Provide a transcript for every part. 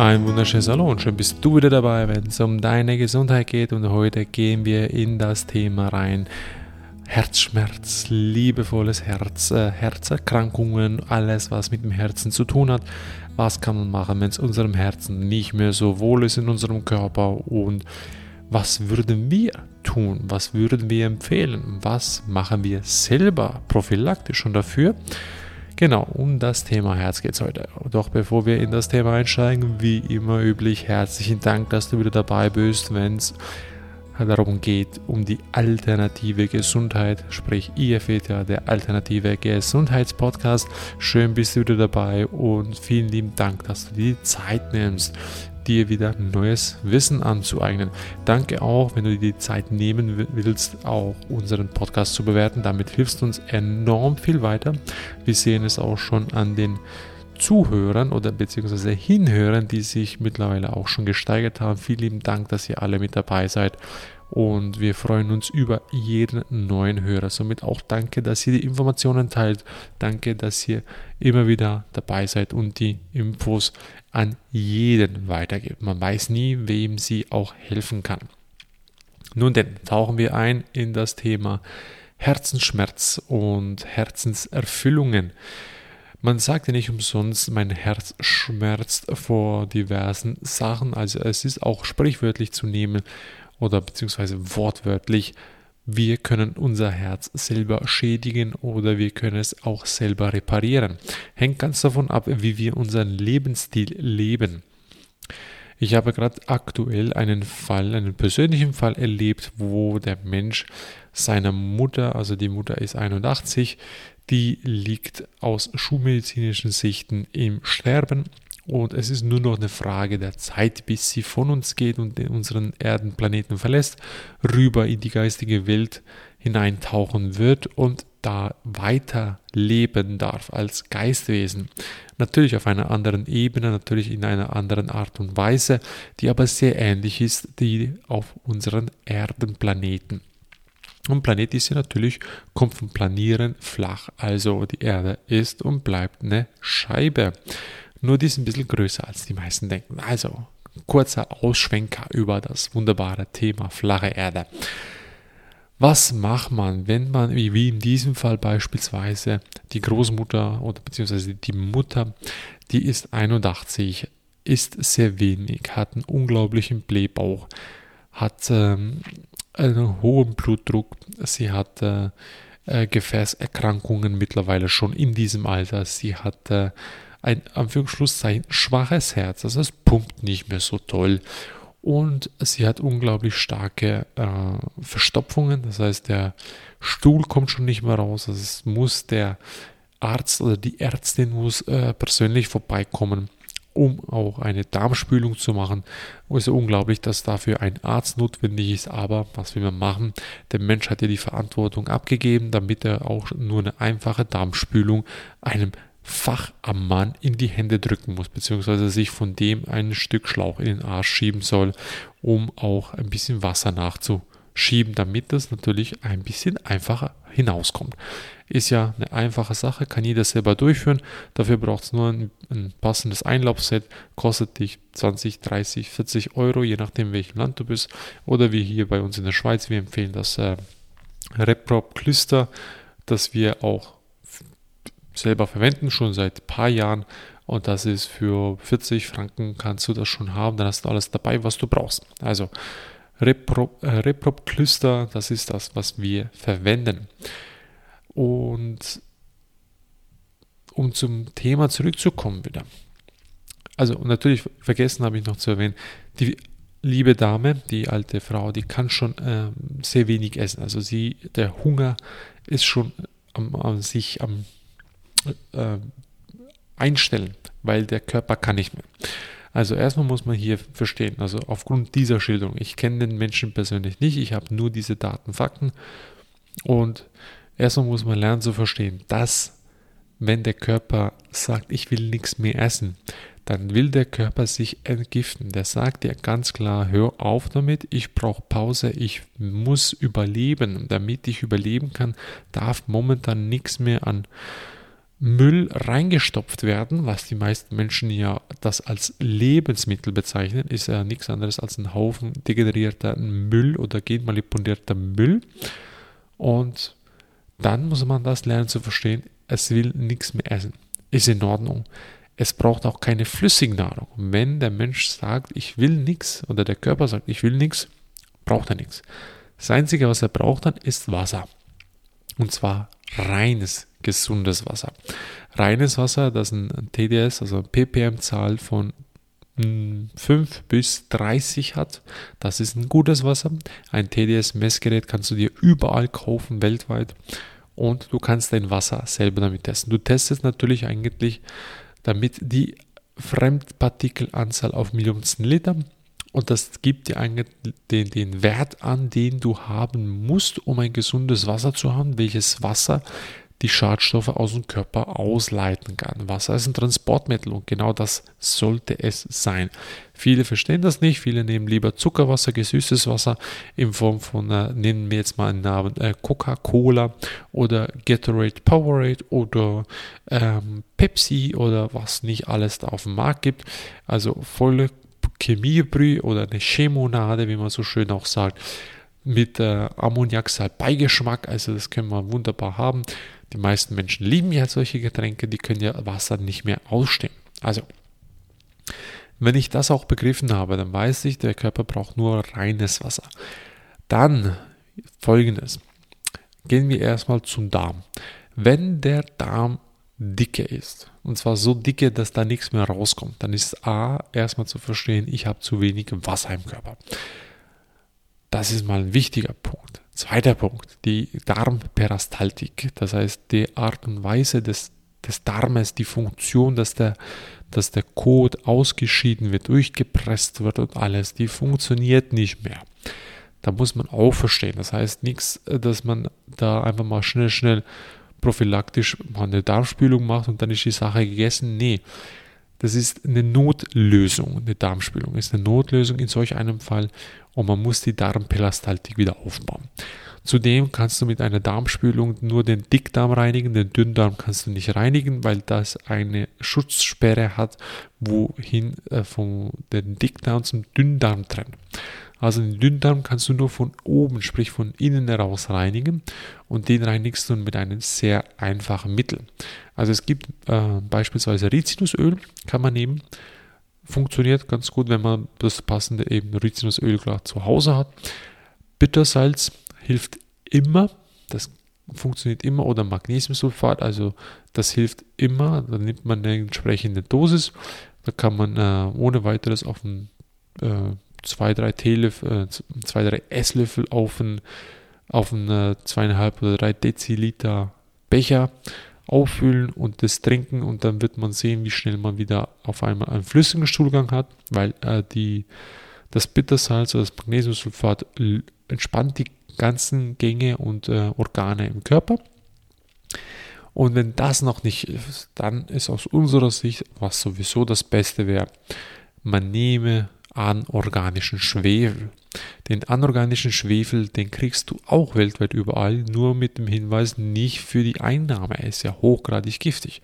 Ein wunderschönes Hallo und schön bist du wieder dabei, wenn es um deine Gesundheit geht. Und heute gehen wir in das Thema rein. Herzschmerz, liebevolles Herz, äh, Herzerkrankungen, alles, was mit dem Herzen zu tun hat. Was kann man machen, wenn es unserem Herzen nicht mehr so wohl ist in unserem Körper? Und was würden wir tun? Was würden wir empfehlen? Was machen wir selber prophylaktisch schon dafür? Genau, um das Thema Herz geht es heute. Doch bevor wir in das Thema einsteigen, wie immer üblich, herzlichen Dank, dass du wieder dabei bist, wenn es darum geht, um die alternative Gesundheit, sprich IFETA, der alternative Gesundheitspodcast. Schön bist du wieder dabei und vielen lieben Dank, dass du dir die Zeit nimmst dir wieder neues Wissen anzueignen. Danke auch, wenn du dir die Zeit nehmen willst, auch unseren Podcast zu bewerten. Damit hilfst du uns enorm viel weiter. Wir sehen es auch schon an den Zuhörern oder beziehungsweise Hinhörern, die sich mittlerweile auch schon gesteigert haben. Vielen lieben Dank, dass ihr alle mit dabei seid und wir freuen uns über jeden neuen Hörer. Somit auch danke, dass ihr die Informationen teilt. Danke, dass ihr immer wieder dabei seid und die Infos an jeden weitergibt. Man weiß nie, wem sie auch helfen kann. Nun denn, tauchen wir ein in das Thema Herzensschmerz und Herzenserfüllungen. Man sagt ja nicht umsonst, mein Herz schmerzt vor diversen Sachen. Also es ist auch sprichwörtlich zu nehmen, oder beziehungsweise wortwörtlich, wir können unser Herz selber schädigen oder wir können es auch selber reparieren. Hängt ganz davon ab, wie wir unseren Lebensstil leben. Ich habe gerade aktuell einen Fall, einen persönlichen Fall erlebt, wo der Mensch seiner Mutter, also die Mutter ist 81, die liegt aus schulmedizinischen Sichten im Sterben und es ist nur noch eine Frage der Zeit, bis sie von uns geht und unseren Erdenplaneten verlässt, rüber in die geistige Welt hineintauchen wird und da weiter leben darf als Geistwesen. Natürlich auf einer anderen Ebene, natürlich in einer anderen Art und Weise, die aber sehr ähnlich ist, die auf unseren Erdenplaneten. Und Planet ist ja natürlich, kommt vom Planieren flach, also die Erde ist und bleibt eine Scheibe. Nur die ist ein bisschen größer als die meisten denken. Also, kurzer Ausschwenker über das wunderbare Thema flache Erde. Was macht man, wenn man, wie in diesem Fall beispielsweise, die Großmutter oder beziehungsweise die Mutter, die ist 81, ist sehr wenig, hat einen unglaublichen Blähbauch, hat ähm, einen hohen Blutdruck, sie hat äh, äh, Gefäßerkrankungen mittlerweile schon in diesem Alter, sie hat äh, ein Anführungsschlusszeichen schwaches Herz. Also es pumpt nicht mehr so toll. Und sie hat unglaublich starke äh, Verstopfungen. Das heißt, der Stuhl kommt schon nicht mehr raus. Also es muss der Arzt oder die Ärztin muss äh, persönlich vorbeikommen, um auch eine Darmspülung zu machen. Es ist unglaublich, dass dafür ein Arzt notwendig ist, aber was will man machen? Der Mensch hat ja die Verantwortung abgegeben, damit er auch nur eine einfache Darmspülung einem Fachammann in die Hände drücken muss, beziehungsweise sich von dem ein Stück Schlauch in den Arsch schieben soll, um auch ein bisschen Wasser nachzuschieben, damit das natürlich ein bisschen einfacher hinauskommt. Ist ja eine einfache Sache, kann jeder selber durchführen. Dafür braucht es nur ein, ein, passendes Einlaufset, kostet dich 20, 30, 40 Euro, je nachdem, welchem Land du bist. Oder wie hier bei uns in der Schweiz, wir empfehlen das äh, Reprop Cluster, das wir auch selber verwenden, schon seit ein paar Jahren. Und das ist für 40 Franken kannst du das schon haben. Dann hast du alles dabei, was du brauchst. Also Reprop, äh, Cluster, das ist das, was wir verwenden. Und um zum Thema zurückzukommen wieder. Also natürlich vergessen habe ich noch zu erwähnen, die liebe Dame, die alte Frau, die kann schon äh, sehr wenig essen. Also sie, der Hunger ist schon am, an sich am äh, einstellen, weil der Körper kann nicht mehr. Also erstmal muss man hier verstehen, also aufgrund dieser Schilderung, ich kenne den Menschen persönlich nicht, ich habe nur diese Daten, Fakten und erstmal muss man lernen zu verstehen, dass wenn der Körper sagt, ich will nichts mehr essen, dann will der Körper sich entgiften. Der sagt dir ganz klar, hör auf damit, ich brauche Pause, ich muss überleben. Damit ich überleben kann, darf momentan nichts mehr an Müll reingestopft werden, was die meisten Menschen ja das als Lebensmittel bezeichnen, ist ja nichts anderes als ein Haufen degenerierter Müll oder genmanipulierter Müll. Und dann muss man das lernen zu verstehen, es will nichts mehr essen. Ist in Ordnung. Es braucht auch keine Flüssignahrung. Wenn der Mensch sagt, ich will nichts, oder der Körper sagt, ich will nichts, braucht er nichts. Das Einzige, was er braucht dann, ist Wasser. Und zwar reines, gesundes Wasser. Reines Wasser, das ein TDS, also ppm-Zahl von 5 hm, bis 30 hat. Das ist ein gutes Wasser. Ein TDS-Messgerät kannst du dir überall kaufen, weltweit. Und du kannst dein Wasser selber damit testen. Du testest natürlich eigentlich, damit die Fremdpartikelanzahl auf Millionen Liter und das gibt dir den, den Wert an, den du haben musst, um ein gesundes Wasser zu haben, welches Wasser die Schadstoffe aus dem Körper ausleiten kann. Wasser ist ein Transportmittel und genau das sollte es sein. Viele verstehen das nicht, viele nehmen lieber Zuckerwasser, gesüßtes Wasser in Form von, äh, nennen wir jetzt mal einen Namen, äh, Coca-Cola oder Gatorade Powerade oder ähm, Pepsi oder was nicht alles da auf dem Markt gibt. Also volle Chemiebrühe oder eine Chemonade, wie man so schön auch sagt, mit äh, Ammoniaksalbeigeschmack. Also das können wir wunderbar haben. Die meisten Menschen lieben ja solche Getränke, die können ja Wasser nicht mehr ausstehen. Also, wenn ich das auch begriffen habe, dann weiß ich, der Körper braucht nur reines Wasser. Dann folgendes. Gehen wir erstmal zum Darm. Wenn der Darm dicke ist, und zwar so dicke, dass da nichts mehr rauskommt, dann ist A erstmal zu verstehen, ich habe zu wenig Wasser im Körper. Das ist mal ein wichtiger Punkt. Zweiter Punkt, die Darmperistaltik, das heißt die Art und Weise des, des Darmes, die Funktion, dass der, dass der Kot ausgeschieden wird, durchgepresst wird und alles, die funktioniert nicht mehr. Da muss man auch verstehen. Das heißt nichts, dass man da einfach mal schnell, schnell prophylaktisch mal eine Darmspülung macht und dann ist die Sache gegessen. Nee, das ist eine Notlösung. Eine Darmspülung ist eine Notlösung in solch einem Fall und man muss die Darmperistaltik wieder aufbauen. Zudem kannst du mit einer Darmspülung nur den Dickdarm reinigen, den Dünndarm kannst du nicht reinigen, weil das eine Schutzsperre hat, wohin äh, von den Dickdarm zum Dünndarm trennt. Also den Dünndarm kannst du nur von oben, sprich von innen heraus reinigen und den reinigst du mit einem sehr einfachen Mittel. Also es gibt äh, beispielsweise Rizinusöl, kann man nehmen. Funktioniert ganz gut, wenn man das passende eben Rizinusöl gerade zu Hause hat. Bittersalz hilft immer, das funktioniert immer, oder Magnesiumsulfat, also das hilft immer. Dann nimmt man eine entsprechende Dosis. Da kann man äh, ohne weiteres auf ein äh, zwei, drei Teelöffel, äh, zwei, drei Esslöffel auf einen, auf einen zweieinhalb oder drei Deziliter Becher auffüllen und das trinken und dann wird man sehen, wie schnell man wieder auf einmal einen flüssigen Stuhlgang hat, weil äh, die, das Bittersalz oder das Magnesiumsulfat entspannt die ganzen Gänge und äh, Organe im Körper. Und wenn das noch nicht ist, dann ist aus unserer Sicht, was sowieso das Beste wäre, man nehme anorganischen Schwefel. Den anorganischen Schwefel, den kriegst du auch weltweit überall, nur mit dem Hinweis nicht für die Einnahme. Er ist ja hochgradig giftig,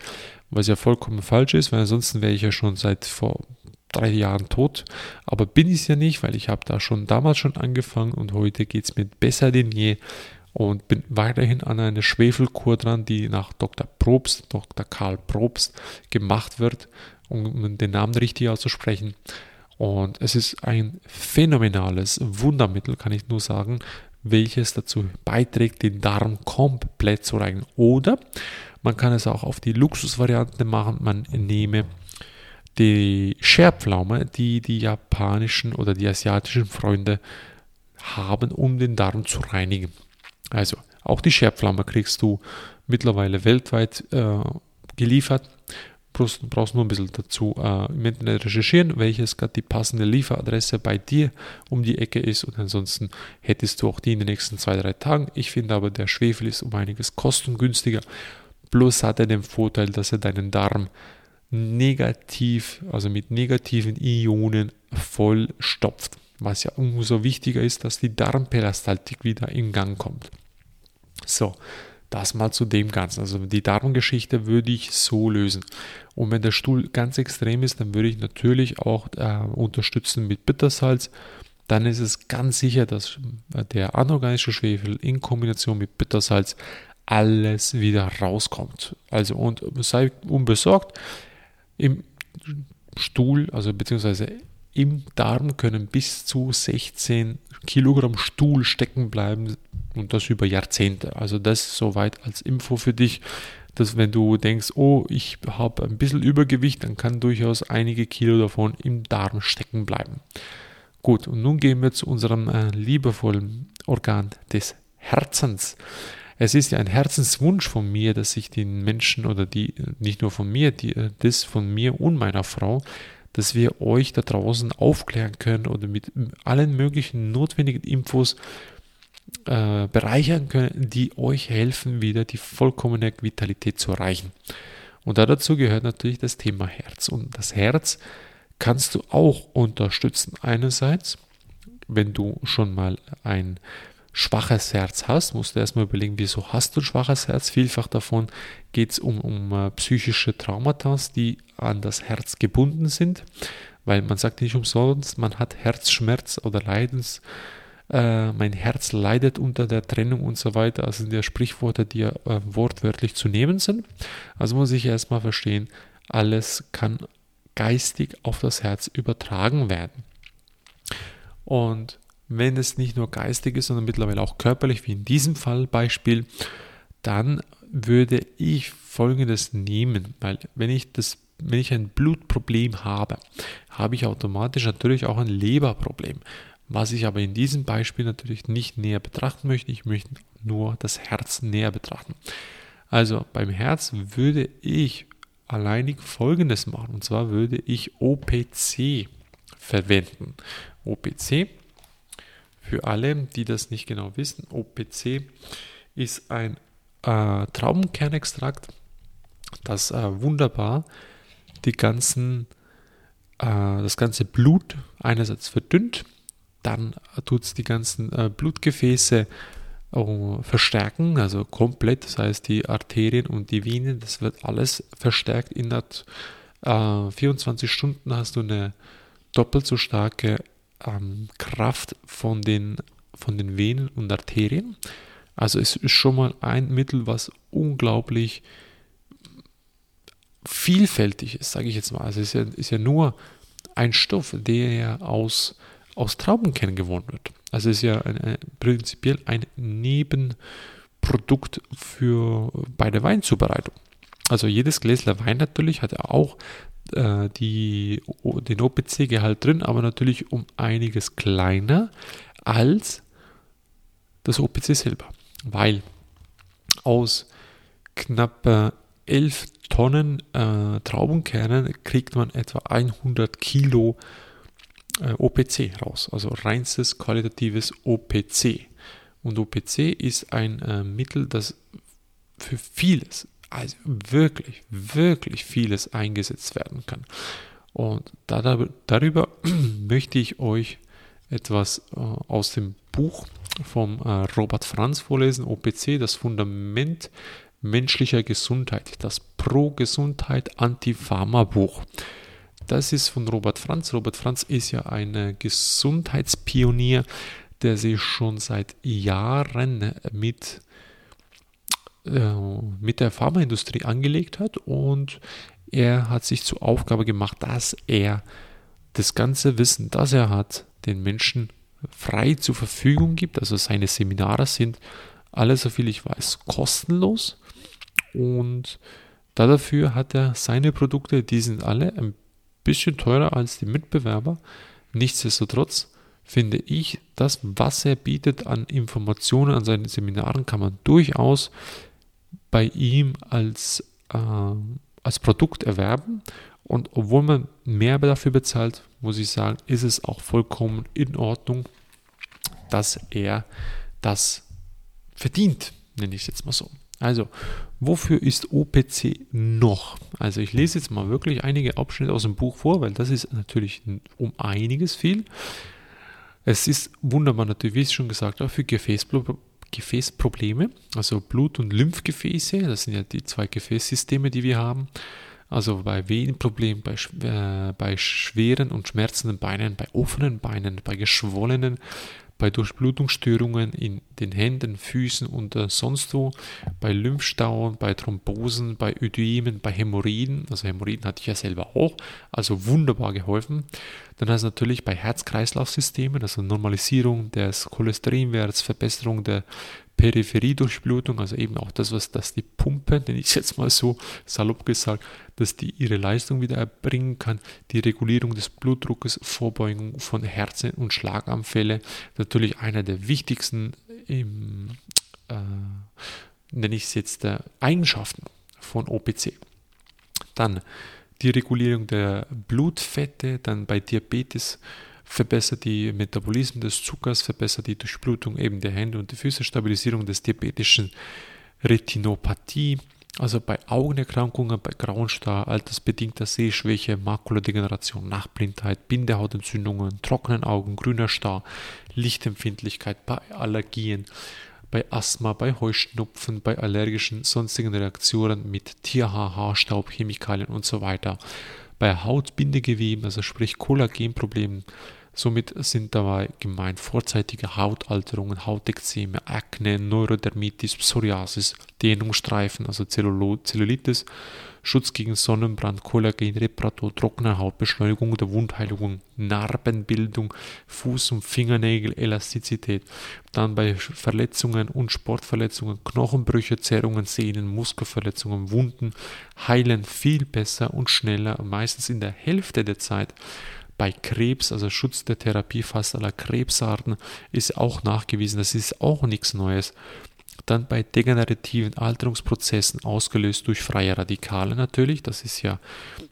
was ja vollkommen falsch ist, weil ansonsten wäre ich ja schon seit vor drei Jahren tot. Aber bin ich es ja nicht, weil ich habe da schon damals schon angefangen und heute geht es mir besser denn je und bin weiterhin an einer Schwefelkur dran, die nach Dr. Probst, Dr. Karl Probst gemacht wird, um den Namen richtig auszusprechen. Und es ist ein phänomenales Wundermittel, kann ich nur sagen, welches dazu beiträgt, den Darm komplett zu reinigen. Oder man kann es auch auf die Luxusvariante machen. Man nehme die Scherpflaume, die die japanischen oder die asiatischen Freunde haben, um den Darm zu reinigen. Also auch die Scherpflaume kriegst du mittlerweile weltweit äh, geliefert brauchst, brauchst nur ein bisschen dazu äh, im Internet recherchieren, welches gerade die passende Lieferadresse bei dir um die Ecke ist und ansonsten hättest du auch die in den nächsten zwei, drei Tagen. Ich finde aber, der Schwefel ist um einiges kostengünstiger. Plus hat er den Vorteil, dass er deinen Darm negativ, also mit negativen Ionen voll stopft. Was ja umso wichtiger ist, dass die Darmperistaltik wieder in Gang kommt. So, Das mal zu dem Ganzen. Also die Darmgeschichte würde ich so lösen. Und wenn der Stuhl ganz extrem ist, dann würde ich natürlich auch äh, unterstützen mit Bittersalz. Dann ist es ganz sicher, dass der anorganische Schwefel in Kombination mit Bittersalz alles wieder rauskommt. Also und sei unbesorgt, im Stuhl, also beziehungsweise im Darm können bis zu 16 Kilogramm Stuhl stecken bleiben und das über Jahrzehnte. Also das soweit als Info für dich, dass wenn du denkst, oh, ich habe ein bisschen Übergewicht, dann kann durchaus einige Kilo davon im Darm stecken bleiben. Gut, und nun gehen wir zu unserem äh, liebevollen Organ des Herzens. Es ist ja ein Herzenswunsch von mir, dass ich den Menschen oder die, nicht nur von mir, die, äh, das von mir und meiner Frau, dass wir euch da draußen aufklären können oder mit allen möglichen notwendigen Infos äh, bereichern können, die euch helfen, wieder die vollkommene Vitalität zu erreichen. Und dazu gehört natürlich das Thema Herz. Und das Herz kannst du auch unterstützen. Einerseits, wenn du schon mal ein schwaches Herz hast, musst du erstmal überlegen, wieso hast du ein schwaches Herz. Vielfach davon geht es um, um uh, psychische Traumata, die an das Herz gebunden sind, weil man sagt nicht umsonst, man hat Herzschmerz oder Leidens, äh, mein Herz leidet unter der Trennung und so weiter. Also sind ja Sprichworte, die ja äh, wortwörtlich zu nehmen sind. Also muss ich erstmal verstehen, alles kann geistig auf das Herz übertragen werden. Und wenn es nicht nur geistig ist, sondern mittlerweile auch körperlich, wie in diesem Fall Beispiel, dann würde ich folgendes nehmen, weil wenn ich das wenn ich ein Blutproblem habe, habe ich automatisch natürlich auch ein Leberproblem. Was ich aber in diesem Beispiel natürlich nicht näher betrachten möchte, ich möchte nur das Herz näher betrachten. Also beim Herz würde ich alleinig Folgendes machen, und zwar würde ich OPC verwenden. OPC für alle, die das nicht genau wissen, OPC ist ein äh, Traubenkernextrakt, das äh, wunderbar die ganzen, äh, das ganze Blut einerseits verdünnt, dann tut es die ganzen äh, Blutgefäße äh, verstärken, also komplett, das heißt die Arterien und die Venen, das wird alles verstärkt. In 24 Stunden hast du eine doppelt so starke ähm, Kraft von den, von den Venen und Arterien. Also es ist schon mal ein Mittel, was unglaublich vielfältig ist, sage ich jetzt mal. Also es ist ja, ist ja nur ein Stoff, der aus, aus Traubenkernen gewonnen wird. Also ist ja ein, prinzipiell ein Nebenprodukt für, bei der Weinzubereitung. Also jedes Gläsler Wein natürlich hat ja auch äh, die, den OPC-Gehalt drin, aber natürlich um einiges kleiner als das OPC selber, weil aus knapp 11 Tonnen äh, Traubenkernen kriegt man etwa 100 Kilo äh, OPC raus, also reinstes qualitatives OPC. Und OPC ist ein äh, Mittel, das für vieles, also wirklich, wirklich vieles eingesetzt werden kann. Und da, darüber möchte ich euch etwas äh, aus dem Buch vom äh, Robert Franz vorlesen, OPC, das Fundament menschlicher Gesundheit, das Pro-Gesundheit Anti-Pharma-Buch. Das ist von Robert Franz. Robert Franz ist ja ein Gesundheitspionier, der sich schon seit Jahren mit äh, mit der Pharmaindustrie angelegt hat und er hat sich zur Aufgabe gemacht, dass er das ganze Wissen, das er hat, den Menschen frei zur Verfügung gibt. Also seine Seminare sind alle, so viel ich weiß, kostenlos und dafür hat er seine Produkte, die sind alle ein bisschen teurer als die Mitbewerber. Nichtsdestotrotz finde ich, das, was er bietet an Informationen an seinen Seminaren, kann man durchaus bei ihm als, äh, als Produkt erwerben. Und obwohl man mehr dafür bezahlt, muss ich sagen, ist es auch vollkommen in Ordnung, dass er das verdient, nenne ich es jetzt mal so. Also, wofür ist OPC noch? Also, ich lese jetzt mal wirklich einige Abschnitte aus dem Buch vor, weil das ist natürlich um einiges viel. Es ist wunderbar natürlich, wie ich schon gesagt habe, für Gefäßprobleme Gefäßprobleme, also Blut- und Lymphgefäße, das sind ja die zwei Gefäßsysteme, die wir haben. Also bei Venenproblemen, bei, äh, bei schweren und schmerzenden Beinen, bei offenen Beinen, bei geschwollenen bei Durchblutungsstörungen in den Händen, Füßen und äh, sonst wo, bei Lymphstauen, bei Thrombosen, bei Ödemen, bei Hämorrhoiden, also Hämorrhoiden hatte ich ja selber auch, also wunderbar geholfen. Dann heißt natürlich bei Herz-Kreislauf-Systemen, also Normalisierung des Cholesterinwerts, Verbesserung der Peripheriedurchblutung, also eben auch das, was das die Pumpe, nenne ich jetzt mal so salopp gesagt, dass die ihre Leistung wieder erbringen kann, die Regulierung des Blutdruckes, Vorbeugung von Herzen- und Schlaganfälle, natürlich einer der wichtigsten im, äh, nenne ich es jetzt, äh, Eigenschaften von OPC. Dann die Regulierung der Blutfette, dann bei Diabetes verbessert die Metabolismus des Zuckers, verbessert die Durchblutung eben der Hände und die Füße, Stabilisierung des diabetischen Retinopathie, also bei Augenerkrankungen, bei Grauenstar, altersbedingter Sehschwäche, Makuladegeneration, Nachblindheit, Bindehautentzündungen, trockenen Augen, grüner Star, Lichtempfindlichkeit, bei Allergien, bei Asthma, bei Heuschnupfen, bei allergischen sonstigen Reaktionen mit Tierhaar, Haarstaub, Chemikalien und so weiter. Bei Hautbindegeweben, also sprich Kollagenproblemen, Somit sind dabei gemeint vorzeitige Hautalterungen, Hautekzeme, Akne, Neurodermitis, Psoriasis, Dehnungsstreifen, also Zellulitis, Schutz gegen Sonnenbrand, Kollagen, Reparatur, trockene Haut, Beschleunigung der Wundheilung, Narbenbildung, Fuß- und Fingernägel, Elastizität. Dann bei Verletzungen und Sportverletzungen, Knochenbrüche, Zerrungen, Sehnen, Muskelverletzungen, Wunden heilen viel besser und schneller, meistens in der Hälfte der Zeit bei Krebs, also Schutz der Therapie fast aller Krebsarten, ist auch nachgewiesen. Das ist auch nichts Neues. Dann bei degenerativen Alterungsprozessen ausgelöst durch freie Radikale natürlich, das ist ja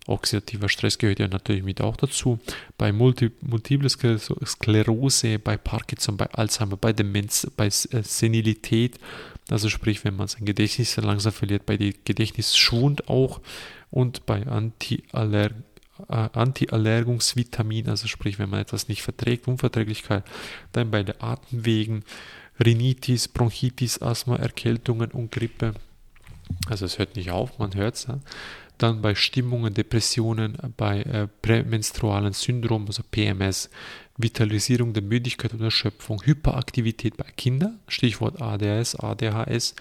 oxidativer Stress gehört ja natürlich mit auch dazu. Bei Multi Multiple Sklerose, bei Parkinson, bei Alzheimer, bei Demenz, bei äh, Senilität, also sprich, wenn man sein Gedächtnis langsam verliert, bei Gedächtnisschwund auch und bei Antiallergien Antiallergungsvitamin, also sprich, wenn man etwas nicht verträgt, Unverträglichkeit, dann bei den Atemwegen, Rhinitis, Bronchitis, Asthma, Erkältungen und Grippe. Also es hört nicht auf, man hört es. Ja. Dann bei Stimmungen, Depressionen, bei äh, prämenstrualen Syndrom, also PMS, Vitalisierung der Müdigkeit und Erschöpfung, Hyperaktivität bei Kindern, Stichwort ADS, ADHS,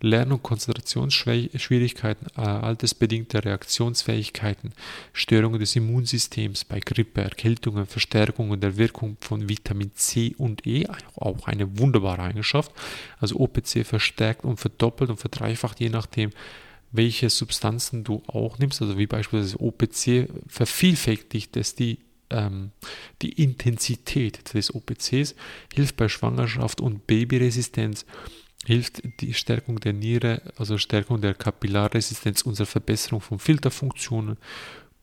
Lern- und Konzentrationsschwierigkeiten, äh, altersbedingte Reaktionsfähigkeiten, Störungen des Immunsystems bei Grippe, Erkältungen, Verstärkungen der Wirkung von Vitamin C und E, auch eine wunderbare Eigenschaft. Also OPC verstärkt und verdoppelt und verdreifacht, je nachdem, welche Substanzen du auch nimmst, also wie beispielsweise OPC vervielfältigt es die ähm, die Intensität des OPCs, hilft bei Schwangerschaft und Babyresistenz, hilft die Stärkung der Niere, also Stärkung der Kapillarresistenz, unsere Verbesserung von Filterfunktionen,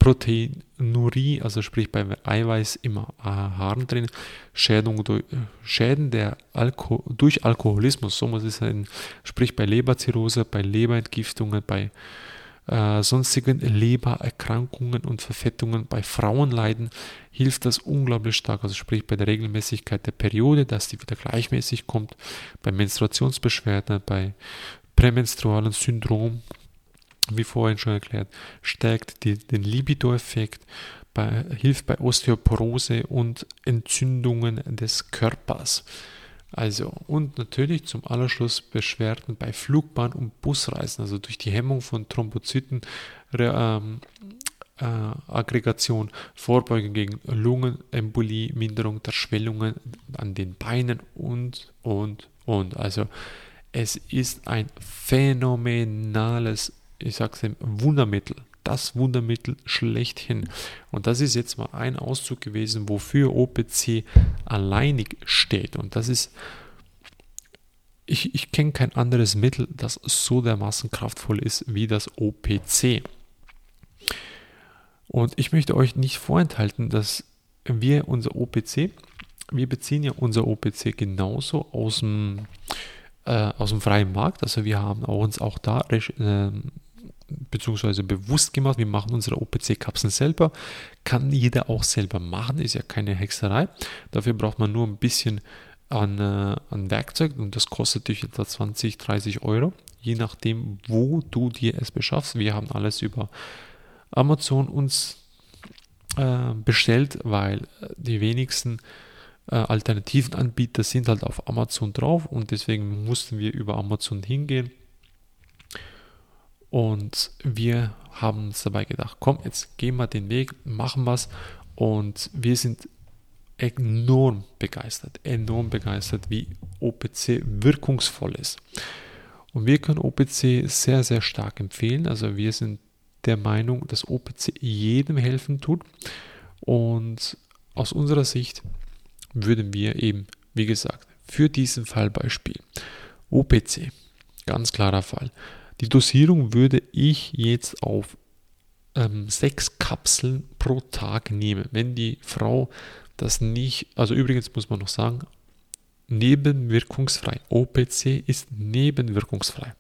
Proteinurie, also sprich beim Eiweiß immer Haaren drin, Schädung durch, Schäden der Alko durch Alkoholismus, so muss es sein, sprich bei Leberzirrhose, bei Leberentgiftungen, bei äh, sonstigen Lebererkrankungen und Verfettungen bei Frauen leiden, hilft das unglaublich stark. Also sprich bei der Regelmäßigkeit der Periode, dass die wieder gleichmäßig kommt, bei Menstruationsbeschwerden, bei prämenstrualen Syndrom, wie vorhin schon erklärt, stärkt die, den Libido-Effekt, hilft bei Osteoporose und Entzündungen des Körpers. Also, und natürlich zum Allerschluss Beschwerden bei Flugbahn- und Busreisen, also durch die Hemmung von Thrombozyten, ähm, äh, Aggregation, Vorbeugung gegen Lungenembolie, Minderung der Schwellungen an den Beinen und, und, und. Also, es ist ein phänomenales, ich sag's ihm, Wundermittel das Wundermittel schlechthin. Und das ist jetzt mal ein Auszug gewesen, wofür OPC alleinig steht. Und das ist, ich, ich kenne kein anderes Mittel, das so dermaßen kraftvoll ist wie das OPC. Und ich möchte euch nicht vorenthalten, dass wir unser OPC, wir beziehen ja unser OPC genauso aus dem, äh, aus dem freien Markt. Also wir haben uns auch da äh, beziehungsweise bewusst gemacht. Wir machen unsere OPC-Kapseln selber. Kann jeder auch selber machen, ist ja keine Hexerei. Dafür braucht man nur ein bisschen an, äh, an Werkzeug und das kostet dich etwa 20, 30 Euro, je nachdem, wo du dir es beschaffst. Wir haben alles über Amazon uns äh, bestellt, weil die wenigsten äh, alternativen Anbieter sind halt auf Amazon drauf und deswegen mussten wir über Amazon hingehen. Und wir haben uns dabei gedacht, komm, jetzt gehen wir den Weg, machen was. Und wir sind enorm begeistert, enorm begeistert, wie OPC wirkungsvoll ist. Und wir können OPC sehr, sehr stark empfehlen. Also wir sind der Meinung, dass OPC jedem helfen tut. Und aus unserer Sicht würden wir eben, wie gesagt, für diesen Fallbeispiel OPC, ganz klarer Fall. Die Dosierung würde ich jetzt auf ähm, sechs Kapseln pro Tag nehmen. Wenn die Frau das nicht, also übrigens muss man noch sagen, nebenwirkungsfrei. OPC ist nebenwirkungsfrei.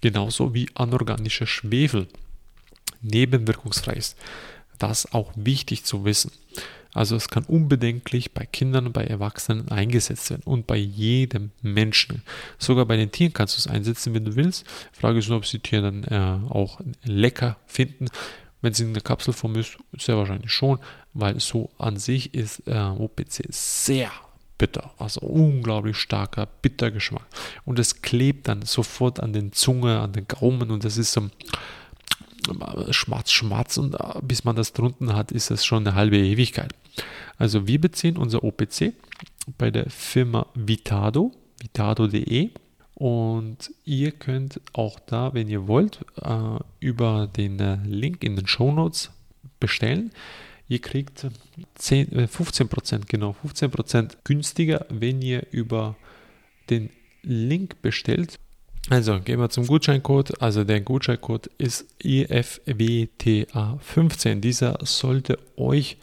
Genauso wie anorganischer Schwefel nebenwirkungsfrei ist. Das auch wichtig zu wissen. Also es kann unbedenklich bei Kindern bei Erwachsenen eingesetzt werden und bei jedem Menschen. Sogar bei den Tieren kannst du es einsetzen, wenn du willst. Frage ist nur, ob sie die Tiere dann äh, auch lecker finden. Wenn sie in der Kapselform ist, sehr wahrscheinlich schon, weil so an sich ist äh, OPC sehr bitter, also unglaublich starker Bittergeschmack. Und es klebt dann sofort an den Zunge, an den Gaumen und das ist so Schmatz, Schmatz und äh, bis man das drunten hat, ist es schon eine halbe Ewigkeit. Also wir beziehen unser OPC bei der Firma Vitado, vitado.de und ihr könnt auch da, wenn ihr wollt, äh, über den äh, Link in den Show Notes bestellen. Ihr kriegt 10, 15%, genau 15% günstiger, wenn ihr über den Link bestellt. Also gehen wir zum Gutscheincode. Also der Gutscheincode ist EFWTA15. Dieser sollte euch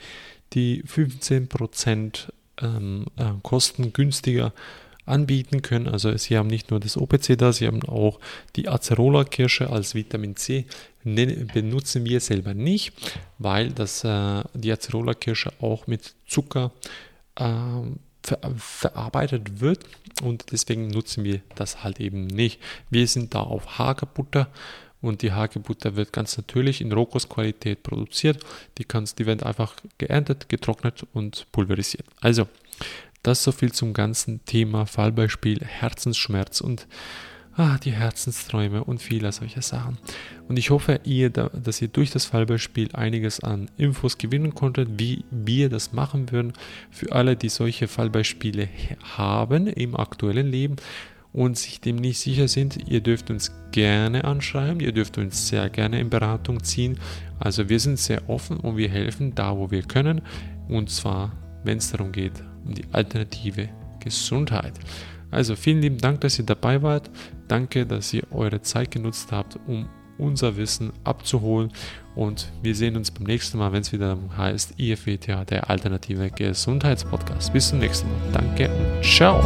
die 15% ähm, äh, Kosten günstiger anbieten können. Also sie haben nicht nur das OPC da, sie haben auch die Acerola-Kirsche als Vitamin C. Benutzen wir selber nicht, weil das, äh, die Acerola-Kirsche auch mit Zucker äh, ver verarbeitet wird und deswegen nutzen wir das halt eben nicht. Wir sind da auf Hagerbutter und die Hagebutter wird ganz natürlich in Rohkostqualität produziert. Die, kannst, die werden einfach geerntet, getrocknet und pulverisiert. Also, das so viel zum ganzen Thema Fallbeispiel Herzensschmerz und ah, die Herzensträume und viele solcher Sachen. Und ich hoffe, ihr, dass ihr durch das Fallbeispiel einiges an Infos gewinnen konntet, wie wir das machen würden. Für alle, die solche Fallbeispiele haben im aktuellen Leben und sich dem nicht sicher sind, ihr dürft uns gerne anschreiben, ihr dürft uns sehr gerne in Beratung ziehen. Also wir sind sehr offen und wir helfen da, wo wir können. Und zwar, wenn es darum geht, um die alternative Gesundheit. Also vielen lieben Dank, dass ihr dabei wart. Danke, dass ihr eure Zeit genutzt habt, um unser Wissen abzuholen. Und wir sehen uns beim nächsten Mal, wenn es wieder heißt IFWTA, der alternative Gesundheitspodcast. Bis zum nächsten Mal. Danke und ciao.